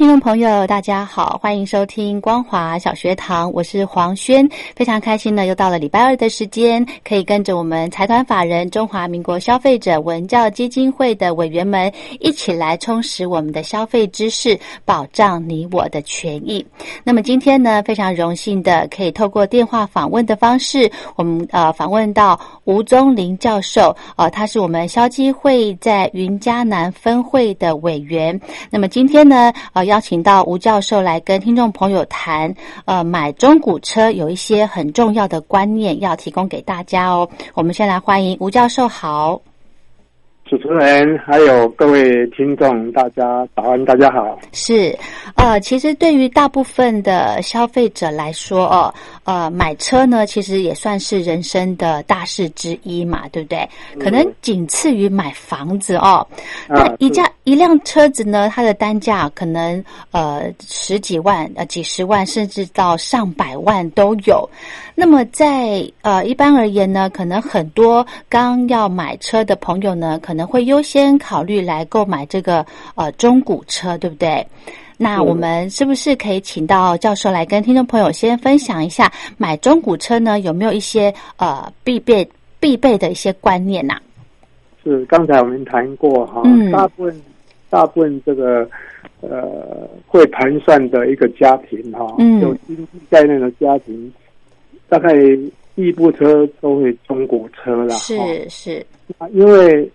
听众朋友，大家好，欢迎收听光华小学堂，我是黄轩，非常开心呢，又到了礼拜二的时间，可以跟着我们财团法人中华民国消费者文教基金会的委员们一起来充实我们的消费知识，保障你我的权益。那么今天呢，非常荣幸的可以透过电话访问的方式，我们呃访问到吴宗林教授，呃，他是我们消基会在云嘉南分会的委员。那么今天呢？呃，邀请到吴教授来跟听众朋友谈，呃，买中古车有一些很重要的观念要提供给大家哦。我们先来欢迎吴教授，好。主持人还有各位听众，大家早安，大家好。是，呃，其实对于大部分的消费者来说，哦，呃，买车呢，其实也算是人生的大事之一嘛，对不对？可能仅次于买房子哦。那一架一辆车子呢，它的单价可能呃十几万、呃几十万，甚至到上百万都有。那么在呃一般而言呢，可能很多刚要买车的朋友呢，可能会优先考虑来购买这个呃中古车，对不对？那我们是不是可以请到教授来跟听众朋友先分享一下买中古车呢？有没有一些呃必备必备的一些观念呐？是刚才我们谈过哈，大部分大部分这个呃会盘算的一个家庭哈，有经济概念的家庭。大概第一部车都会中古车啦，是是，啊，因为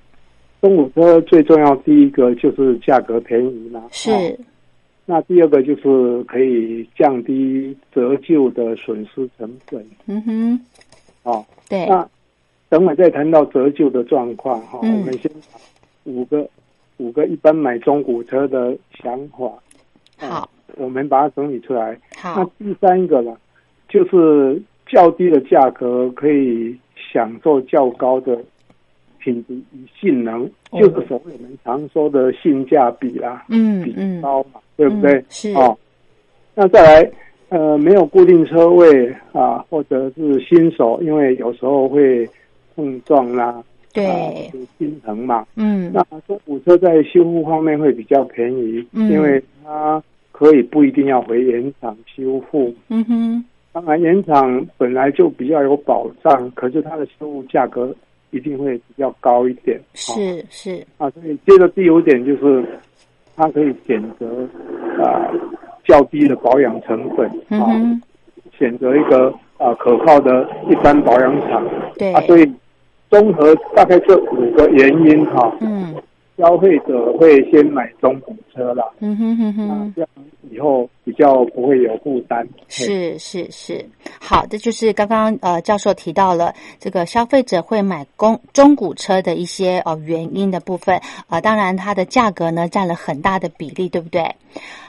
中古车最重要第一个就是价格便宜嘛，是，那第二个就是可以降低折旧的损失成本，嗯哼，哦，对，那等会再谈到折旧的状况哈，我们先五个五个一般买中古车的想法，好，我们把它整理出来，好，那第三个呢，就是。较低的价格可以享受较高的品质与性能，就是所谓我们常说的性价比啦，嗯，比高嘛，对不对？是哦。那再来，呃，没有固定车位啊，或者是新手，因为有时候会碰撞啦，对，心疼嘛，嗯。那中古车在修复方面会比较便宜，因为它可以不一定要回原厂修复，嗯哼。当然，原厂本来就比较有保障，可是它的修复价格一定会比较高一点。是是。啊，所以接着第五点就是，它可以选择啊较低的保养成本啊，选择一个啊可靠的一般保养厂。对。啊，所以综合大概这五个原因哈，嗯，消费者会先买中古车啦。嗯哼哼哼，这样以后。比较不会有负担，是是是，好这，就是刚刚呃教授提到了这个消费者会买公中古车的一些哦原因的部分啊，当然它的价格呢占了很大的比例，对不对？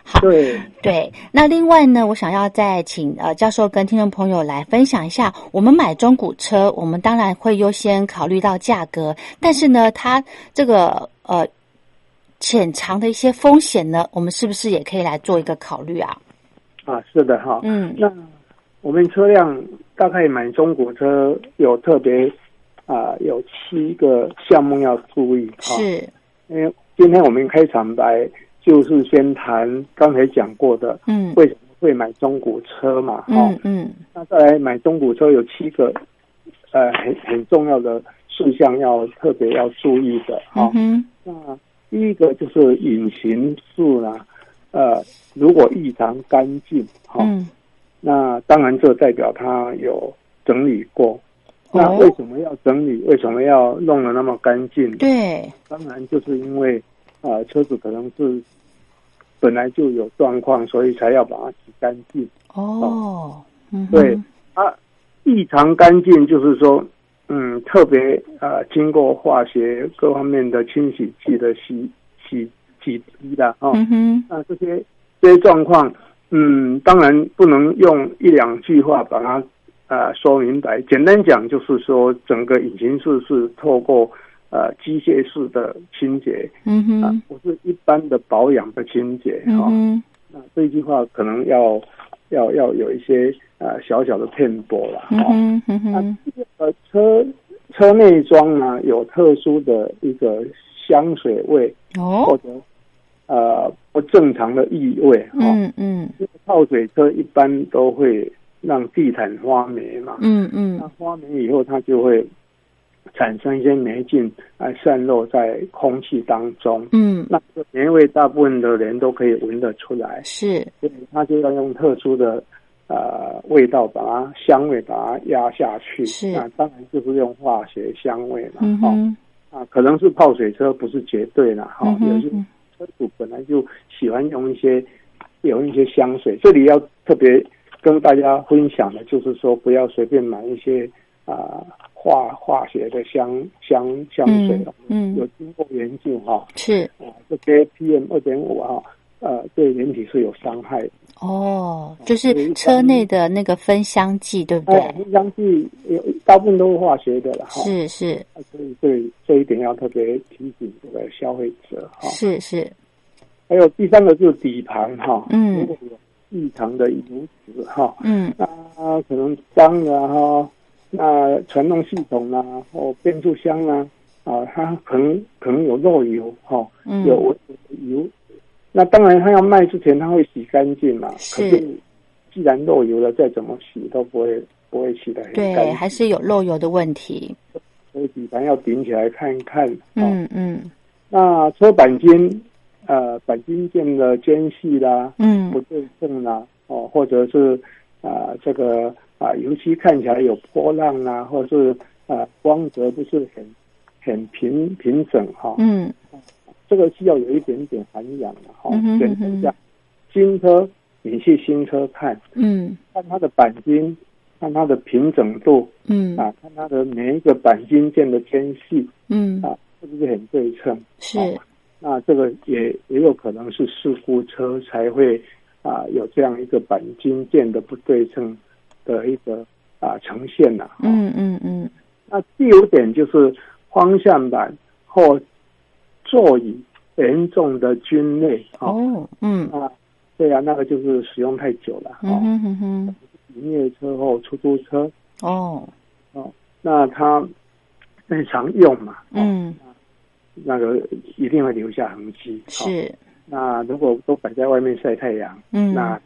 好，对对。那另外呢，我想要再请呃教授跟听众朋友来分享一下，我们买中古车，我们当然会优先考虑到价格，但是呢，它这个呃。潜藏的一些风险呢，我们是不是也可以来做一个考虑啊？啊，是的哈。嗯，那我们车辆大概买中古车有特别啊，有七个项目要注意。是，因为今天我们开场白就是先谈刚才讲过的，嗯，为什么会买中古车嘛？嗯嗯。那再来买中古车有七个呃很很重要的事项要特别要注意的哈。嗯那第一个就是引擎数呢，呃，如果异常干净，哈，那当然这代表它有整理过，那为什么要整理？为什么要弄得那么干净？对，当然就是因为啊，车子可能是本来就有状况，所以才要把它洗干净。哦，对，啊异常干净，就是说，嗯，特别呃，经过化学各方面的清洗剂的洗洗洗涤的哦。那这些这些状况，嗯，当然不能用一两句话把它。啊，说明白，简单讲就是说，整个引擎室是透过呃机械式的清洁，嗯哼，不是一般的保养的清洁哈。那这一句话可能要要要有一些呃小小的偏颇了哈。呃车车内装呢有特殊的一个香水味哦，或者呃不正常的异味哈。嗯嗯，泡水车一般都会。让地毯发霉嘛，嗯嗯，那发霉以后，它就会产生一些霉菌，来散落在空气当中，嗯，那个霉味大部分的人都可以闻得出来，是，所以他就要用特殊的呃味道把它香味把它压下去，是，那当然就是用化学香味了，哈，啊，可能是泡水车不是绝对了，哈，有些车主本来就喜欢用一些有一些香水，这里要特别。跟大家分享的就是说，不要随便买一些啊化化学的香香香水嗯，有经过研究哈，是。啊，这些 PM 二点五哈，呃，对人体是有伤害的。哦，就是车内的那个分香剂，对不对？分香剂有大部分都是化学的了哈。是是，所以对这一点要特别提醒这个消费者哈。是是，还有第三个就是底盘哈，嗯。异常的油脂哈，嗯，那可能脏了哈，那传动系统啊，或变速箱啊，啊，它可能可能有漏油哈，有油，那当然他要卖之前他会洗干净嘛，可是既然漏油了，再怎么洗都不会不会洗的很干净，对，还是有漏油的问题，所以底盘要顶起来看一看，嗯嗯，那车钣金。呃，钣金件的间隙啦，嗯，不对称啦，哦，或者是啊，这个啊，油漆看起来有波浪啊，或者是啊，光泽不是很很平平整哈，嗯，这个是要有一点点涵养的哈，检测一下。新车你去新车看，嗯，看它的钣金，看它的平整度，嗯，啊，看它的每一个钣金件的间隙，嗯，啊，是不是很对称？是。那这个也也有可能是事故车才会啊有这样一个钣金件的不对称的一个啊呈现呐。嗯嗯嗯。那第五点就是方向盘或座椅严重的皲裂。哦，嗯啊，对啊，那个就是使用太久了。嗯哼哼哼。营业车或出租车。哦。哦，那它日常用嘛。嗯。那个一定会留下痕迹。是。那如果都摆在外面晒太阳，嗯，那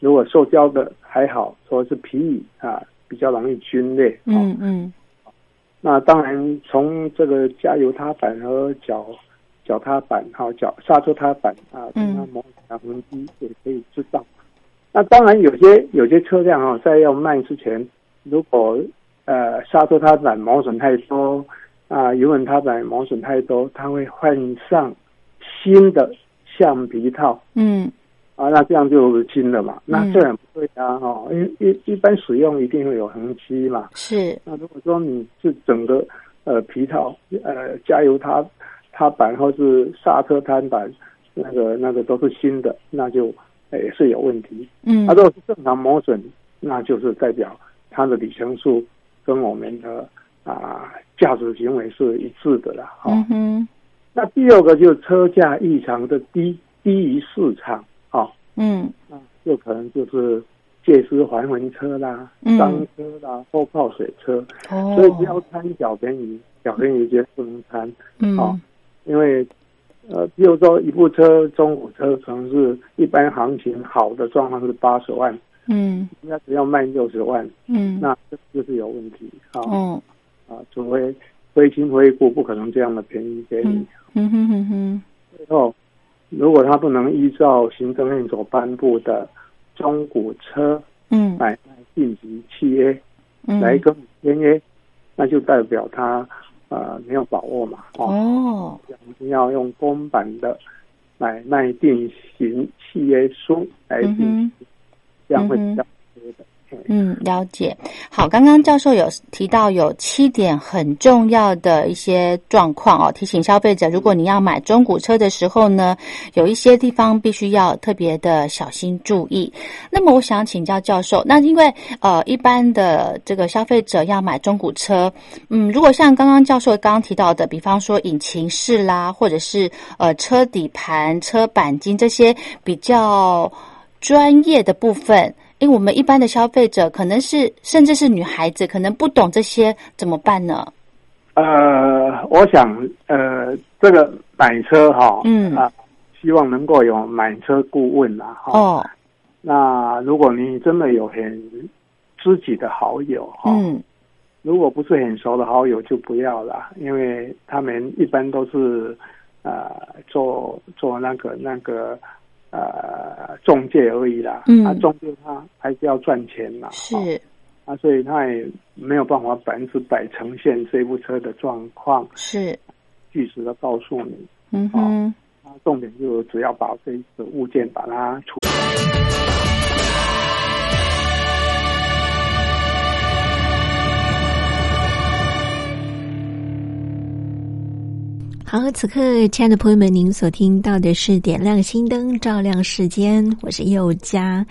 如果塑胶的还好，说是皮椅啊，比较容易皲裂。嗯嗯。那当然，从这个加油踏板和脚脚踏板、哈脚刹车踏板啊，它磨砂痕迹也可以知道。那当然，有些有些车辆哈，在要卖之前，如果呃刹车踏板磨损太多。啊，油门踏板磨损太多，它会换上新的橡皮套。嗯，啊，那这样就新的嘛。那这样不对啊，哈，因一一般使用一定会有痕迹嘛。是。那如果说你是整个呃皮套呃加油踏踏板或是刹车踏板那个那个都是新的，那就也是有问题。嗯。它如果是正常磨损，那就是代表它的里程数跟我们的。啊，驾驶行为是一致的了，哈。嗯那第二个就是车价异常的低，低于市场，哈。嗯。那就可能就是借尸还魂车啦，脏车啦，或泡水车。哦。所以不要贪小便宜，小便宜绝不能贪。嗯。因为，呃，比如说一部车，中古车可能是一般行情好的状况是八十万。嗯。那只要卖六十万。嗯。那这就是有问题，啊。嗯。啊，除非非亲非故，不可能这样的便宜给你。嗯哼哼哼。最后，如果他不能依照行政院所颁布的中古车嗯买卖定级契约来跟签约，那就代表他呃没有把握嘛。哦，我们要用公版的买卖定型契约书来进行，这样会比较。嗯，了解。好，刚刚教授有提到有七点很重要的一些状况哦，提醒消费者，如果你要买中古车的时候呢，有一些地方必须要特别的小心注意。那么，我想请教教授，那因为呃，一般的这个消费者要买中古车，嗯，如果像刚刚教授刚刚提到的，比方说引擎室啦，或者是呃车底盘、车钣金这些比较专业的部分。因为我们一般的消费者可能是甚至是女孩子，可能不懂这些怎么办呢？呃，我想呃，这个买车哈，嗯啊，希望能够有买车顾问啦哈。哦，那如果你真的有很知己的好友哈，嗯，如果不是很熟的好友就不要了，因为他们一般都是呃做做那个那个。呃，中介而已啦，嗯，啊，中介他还是要赚钱嘛，是，啊，所以他也没有办法百分之百呈现这部车的状况，是，据实的告诉你，嗯哼，啊，重点就只要把这个物件把它处。好，此刻，亲爱的朋友们，您所听到的是《点亮心灯，照亮世间》，我是佑佳。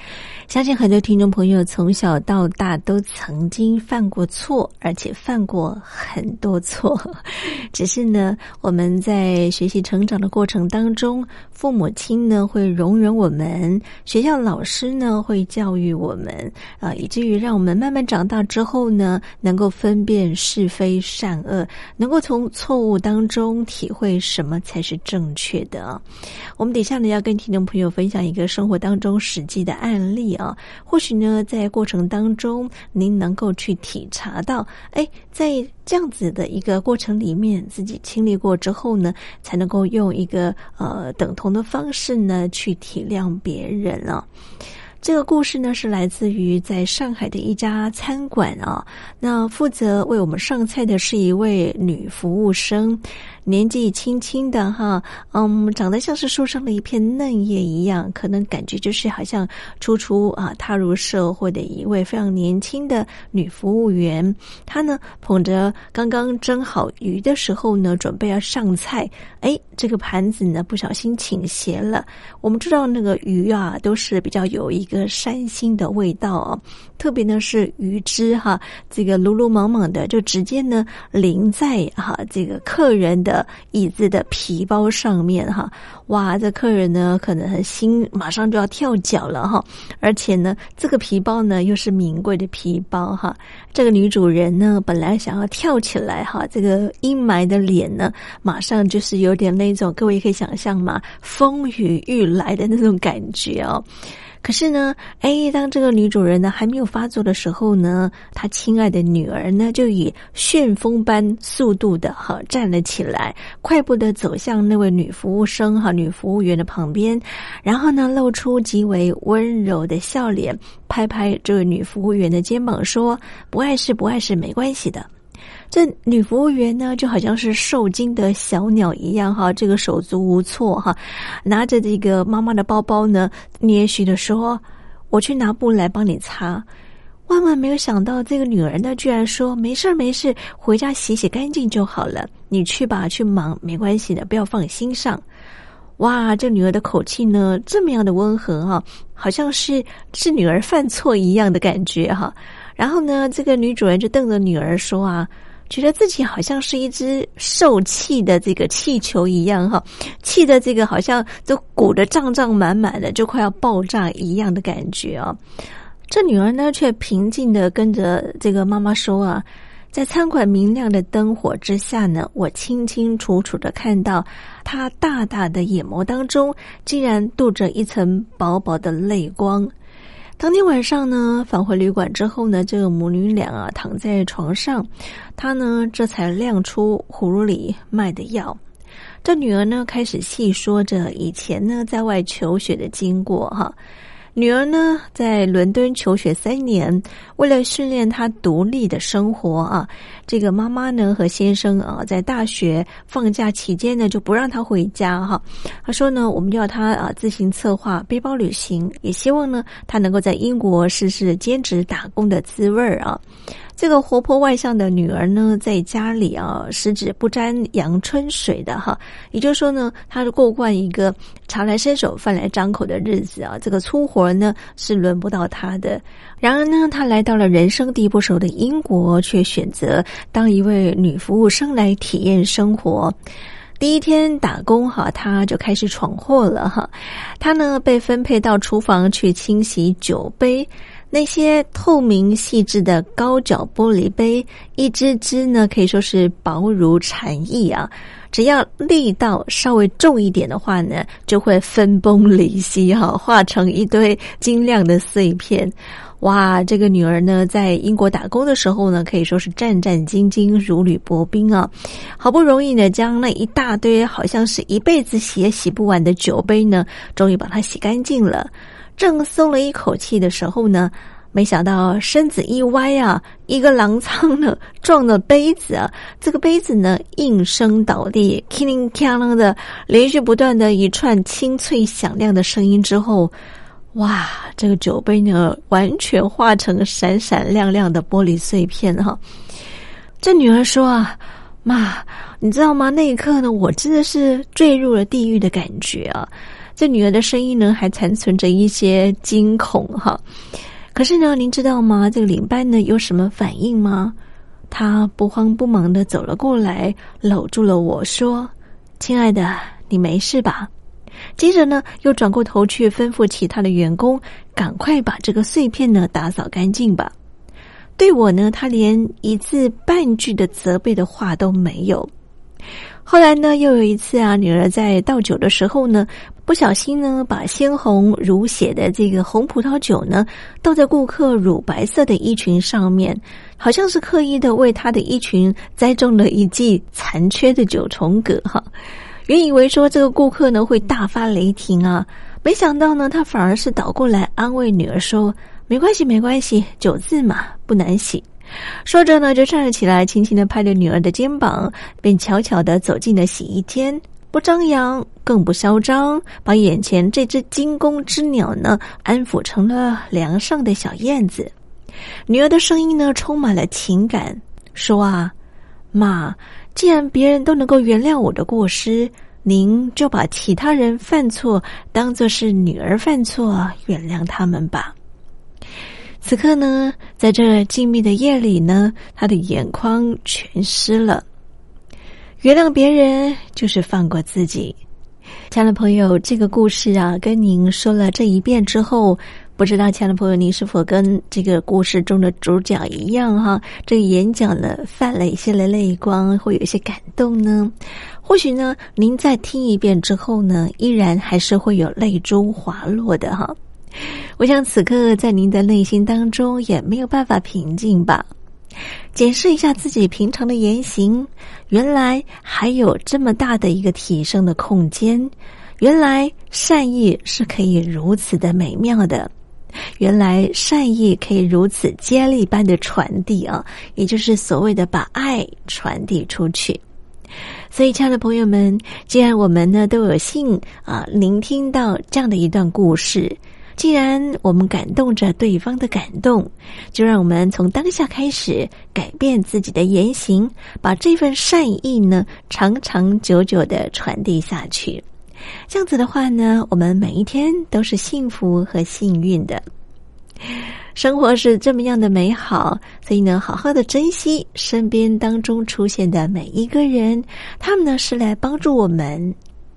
相信很多听众朋友从小到大都曾经犯过错，而且犯过很多错。只是呢，我们在学习成长的过程当中，父母亲呢会容忍我们，学校老师呢会教育我们，啊，以至于让我们慢慢长大之后呢，能够分辨是非善恶，能够从错误当中体。会什么才是正确的？我们底下呢要跟听众朋友分享一个生活当中实际的案例啊，或许呢在过程当中您能够去体察到，哎，在这样子的一个过程里面，自己经历过之后呢，才能够用一个呃等同的方式呢去体谅别人啊。这个故事呢，是来自于在上海的一家餐馆啊。那负责为我们上菜的是一位女服务生。年纪轻轻的哈，嗯，长得像是树上的一片嫩叶一样，可能感觉就是好像初初啊踏入社会的一位非常年轻的女服务员。她呢捧着刚刚蒸好鱼的时候呢，准备要上菜，哎，这个盘子呢不小心倾斜了。我们知道那个鱼啊都是比较有一个山腥的味道啊，特别呢是鱼汁哈，这个鲁鲁莽莽的就直接呢淋在哈这个客人的。椅子的皮包上面哈，哇，这客人呢可能很心马上就要跳脚了哈，而且呢，这个皮包呢又是名贵的皮包哈，这个女主人呢本来想要跳起来哈，这个阴霾的脸呢马上就是有点那种，各位可以想象嘛，风雨欲来的那种感觉哦。可是呢，哎，当这个女主人呢还没有发作的时候呢，她亲爱的女儿呢就以旋风般速度的哈站了起来，快步的走向那位女服务生哈女服务员的旁边，然后呢露出极为温柔的笑脸，拍拍这位女服务员的肩膀说：“不碍事，不碍事，没关系的。”这女服务员呢，就好像是受惊的小鸟一样，哈，这个手足无措，哈，拿着这个妈妈的包包呢，捏虚的说：“我去拿布来帮你擦。”万万没有想到，这个女儿呢，居然说：“没事儿，没事，回家洗洗干净就好了，你去吧，去忙，没关系的，不要放心上。”哇，这女儿的口气呢，这么样的温和哈，好像是是女儿犯错一样的感觉哈。然后呢，这个女主人就瞪着女儿说：“啊。”觉得自己好像是一只受气的这个气球一样，哈，气的这个好像都鼓得胀胀满满的，就快要爆炸一样的感觉啊！这女儿呢，却平静的跟着这个妈妈说啊，在餐馆明亮的灯火之下呢，我清清楚楚的看到她大大的眼眸当中，竟然镀着一层薄薄的泪光。当天晚上呢，返回旅馆之后呢，这个母女俩啊躺在床上，她呢这才亮出葫芦里卖的药。这女儿呢开始细说着以前呢在外求学的经过哈。女儿呢在伦敦求学三年，为了训练她独立的生活啊，这个妈妈呢和先生啊在大学放假期间呢就不让她回家哈。她说呢，我们要她啊自行策划背包旅行，也希望呢她能够在英国试试兼职打工的滋味儿啊。这个活泼外向的女儿呢，在家里啊，十指不沾阳春水的哈，也就是说呢，她是过惯一个茶来伸手、饭来张口的日子啊，这个粗活呢是轮不到她的。然而呢，她来到了人生地不熟的英国，却选择当一位女服务生来体验生活。第一天打工哈，她就开始闯祸了哈，她呢被分配到厨房去清洗酒杯。那些透明细致的高脚玻璃杯，一只只呢，可以说是薄如蝉翼啊！只要力道稍微重一点的话呢，就会分崩离析哈，化成一堆晶亮的碎片。哇，这个女儿呢，在英国打工的时候呢，可以说是战战兢兢，如履薄冰啊！好不容易呢，将那一大堆好像是一辈子洗也洗不完的酒杯呢，终于把它洗干净了。正松了一口气的时候呢，没想到身子一歪啊，一个狼仓呢撞了杯子啊，这个杯子呢应声倒地，叮铃哐啷的连续不断的一串清脆响亮的声音之后，哇，这个酒杯呢完全化成闪闪亮亮的玻璃碎片哈。这女儿说啊，妈，你知道吗？那一刻呢，我真的是坠入了地狱的感觉啊。这女儿的声音呢，还残存着一些惊恐哈。可是呢，您知道吗？这个领班呢有什么反应吗？他不慌不忙的走了过来，搂住了我说：“亲爱的，你没事吧？”接着呢，又转过头去吩咐其他的员工：“赶快把这个碎片呢打扫干净吧。”对我呢，他连一字半句的责备的话都没有。后来呢，又有一次啊，女儿在倒酒的时候呢。不小心呢，把鲜红如血的这个红葡萄酒呢倒在顾客乳白色的衣裙上面，好像是刻意的为他的衣裙栽种了一记残缺的九重葛哈。原以为说这个顾客呢会大发雷霆啊，没想到呢，他反而是倒过来安慰女儿说：“没关系，没关系，酒渍嘛，不难洗。”说着呢，就站了起来，轻轻的拍着女儿的肩膀，便悄悄的走进了洗衣间。不张扬，更不嚣张，把眼前这只惊弓之鸟呢安抚成了梁上的小燕子。女儿的声音呢充满了情感，说：“啊，妈，既然别人都能够原谅我的过失，您就把其他人犯错当做是女儿犯错，原谅他们吧。”此刻呢，在这静谧的夜里呢，他的眼眶全湿了。原谅别人就是放过自己，亲爱的朋友，这个故事啊，跟您说了这一遍之后，不知道亲爱的朋友，您是否跟这个故事中的主角一样哈？这个眼角呢泛了一些的泪光，会有一些感动呢？或许呢，您再听一遍之后呢，依然还是会有泪珠滑落的哈。我想此刻在您的内心当中也没有办法平静吧。检视一下自己平常的言行，原来还有这么大的一个提升的空间。原来善意是可以如此的美妙的，原来善意可以如此接力般的传递啊，也就是所谓的把爱传递出去。所以，亲爱的朋友们，既然我们呢都有幸啊聆听到这样的一段故事。既然我们感动着对方的感动，就让我们从当下开始改变自己的言行，把这份善意呢长长久久的传递下去。这样子的话呢，我们每一天都是幸福和幸运的。生活是这么样的美好，所以呢，好好的珍惜身边当中出现的每一个人，他们呢是来帮助我们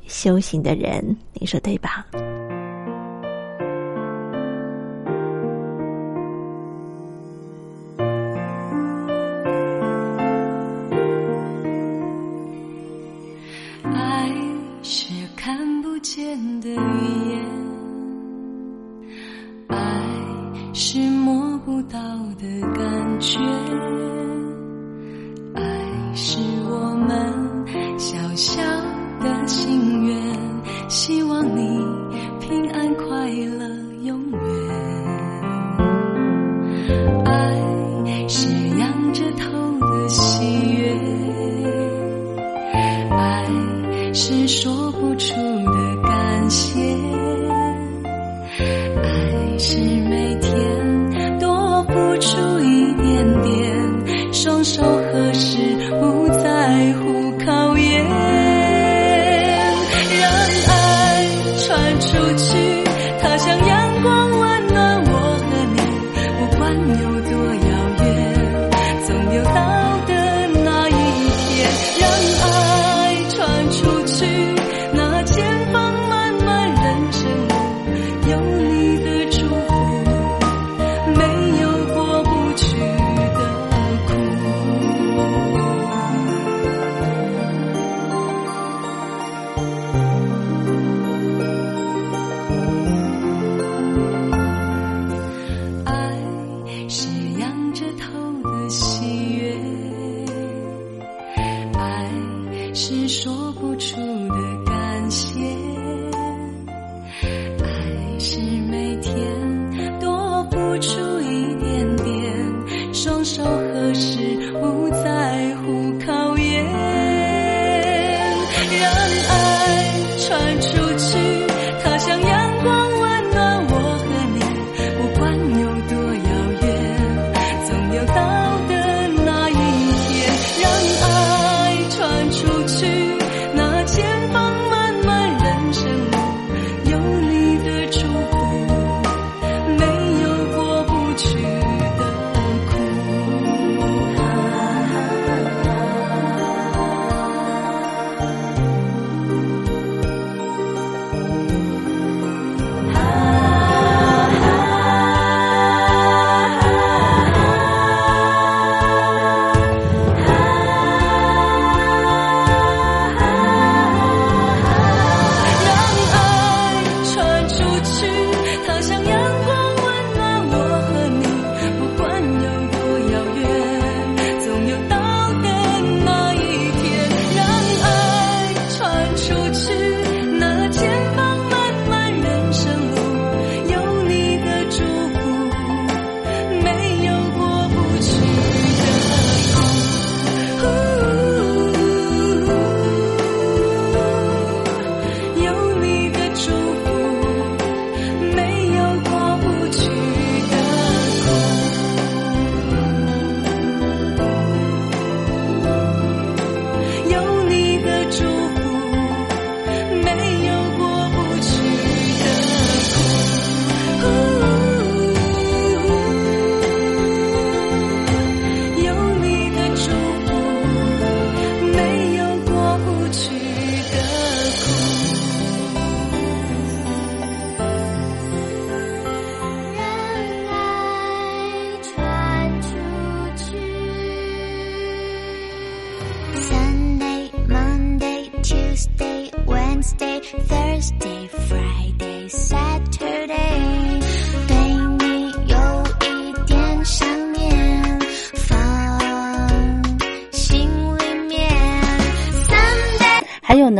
修行的人，你说对吧？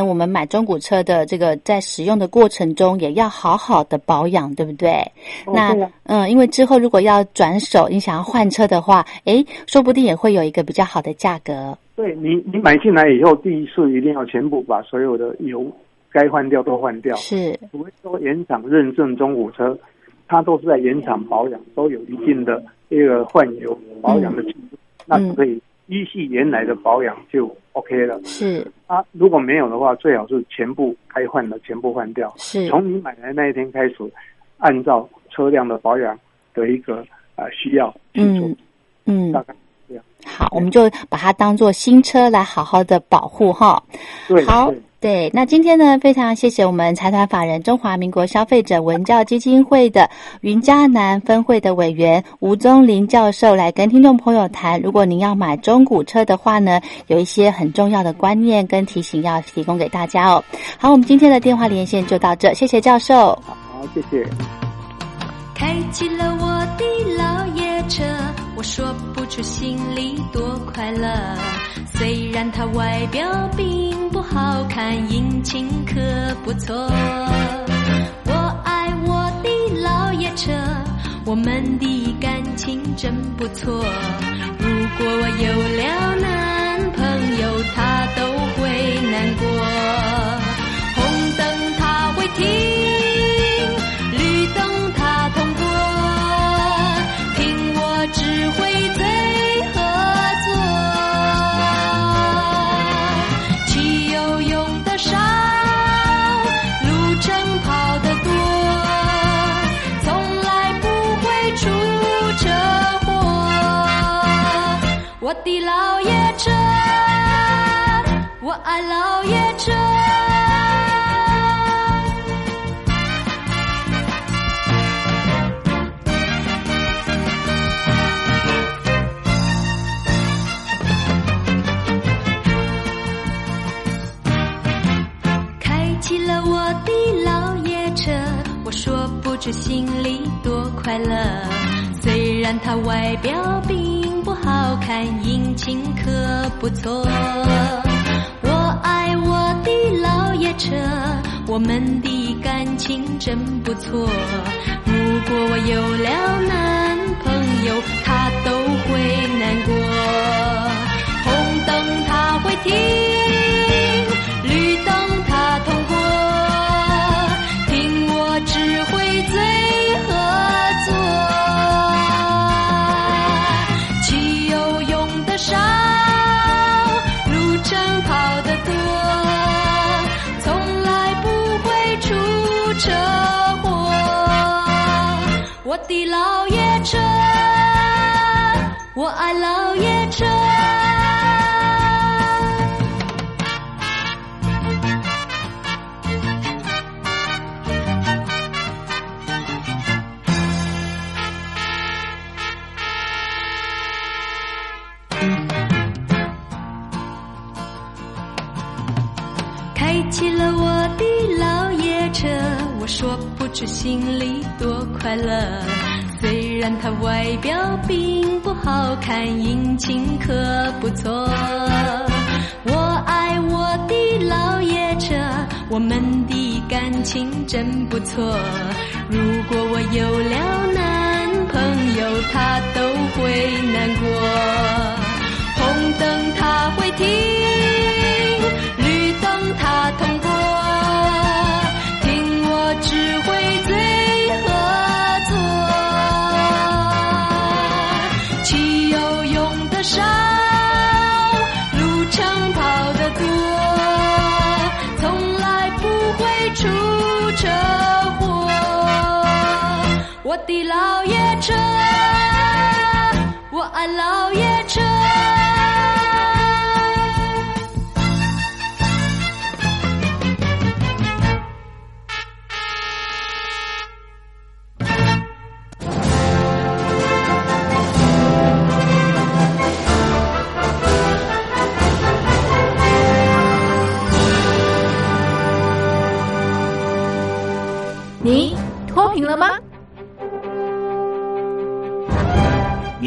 我们买中古车的这个在使用的过程中，也要好好的保养，对不对？那嗯，因为之后如果要转手，你想要换车的话，诶，说不定也会有一个比较好的价格。对你，你买进来以后，第一次一定要全部把所有的油该换掉都换掉。是，除非说原厂认证中古车，它都是在原厂保养，都有一定的这个换油保养的技术，那就可以依系原来的保养就。OK 了，是啊，如果没有的话，最好是全部该换的全部换掉。是，从你买来那一天开始，按照车辆的保养的一个啊需要去做，嗯，大概这样。好，我们就把它当做新车来好好的保护哈。对，好。对，那今天呢，非常谢谢我们财团法人中华民国消费者文教基金会的云嘉南分会的委员吴宗林教授来跟听众朋友谈，如果您要买中古车的话呢，有一些很重要的观念跟提醒要提供给大家哦。好，我们今天的电话连线就到这，谢谢教授。好，谢谢。开启了我的老爷车，我说不出心里多快乐。虽然它外表并不好看，引擎可不错。我爱我的老爷车，我们的感情真不错。如果我有了男朋友，他都会难过。红灯他会停，的老爷车，我爱老爷车。开起了我的老爷车，我说不出心里多快乐。虽然它外表并好看引擎可不错。我爱我的老爷车我们的感情真不错。如果我有了男朋友他都会难过。红灯他会停的老爷车，我爱老爷车。开起了我的老爷车，我说不出心里多快乐。虽然它外表并不好看，引擎可不错。我爱我的老爷车，我们的感情真不错。如果我有了男朋友，他都会难过。红灯他会停。老爷车，我爱老爷车。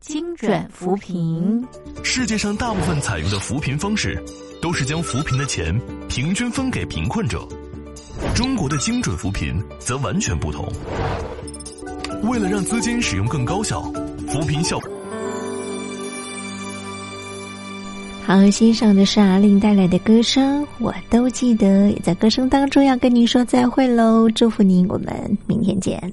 精准扶贫。世界上大部分采用的扶贫方式，都是将扶贫的钱平均分给贫困者。中国的精准扶贫则完全不同。为了让资金使用更高效，扶贫效。好，欣赏的是阿令带来的歌声，我都记得。也在歌声当中要跟您说再会喽，祝福您，我们明天见。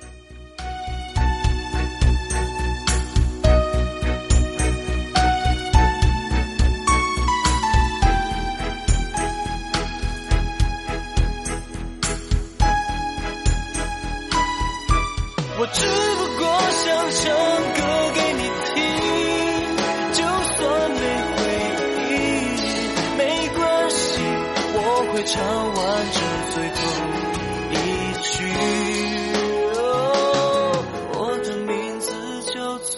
只不过想唱歌给你听，就算没回应，没关系，我会唱完这最后一句。我的名字叫做。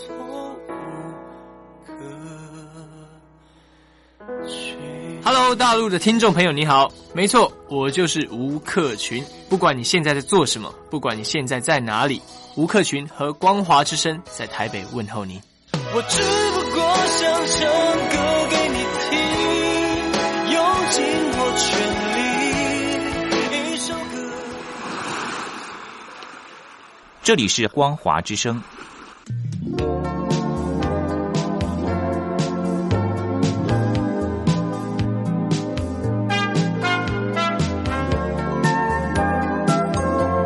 Hello，大陆的听众朋友，你好，没错，我就是吴克群。不管你现在在做什么，不管你现在在哪里。吴克群和光华之声在台北问候您。我只不过想唱歌给你听，用尽我全力，一首歌。这里是光华之声，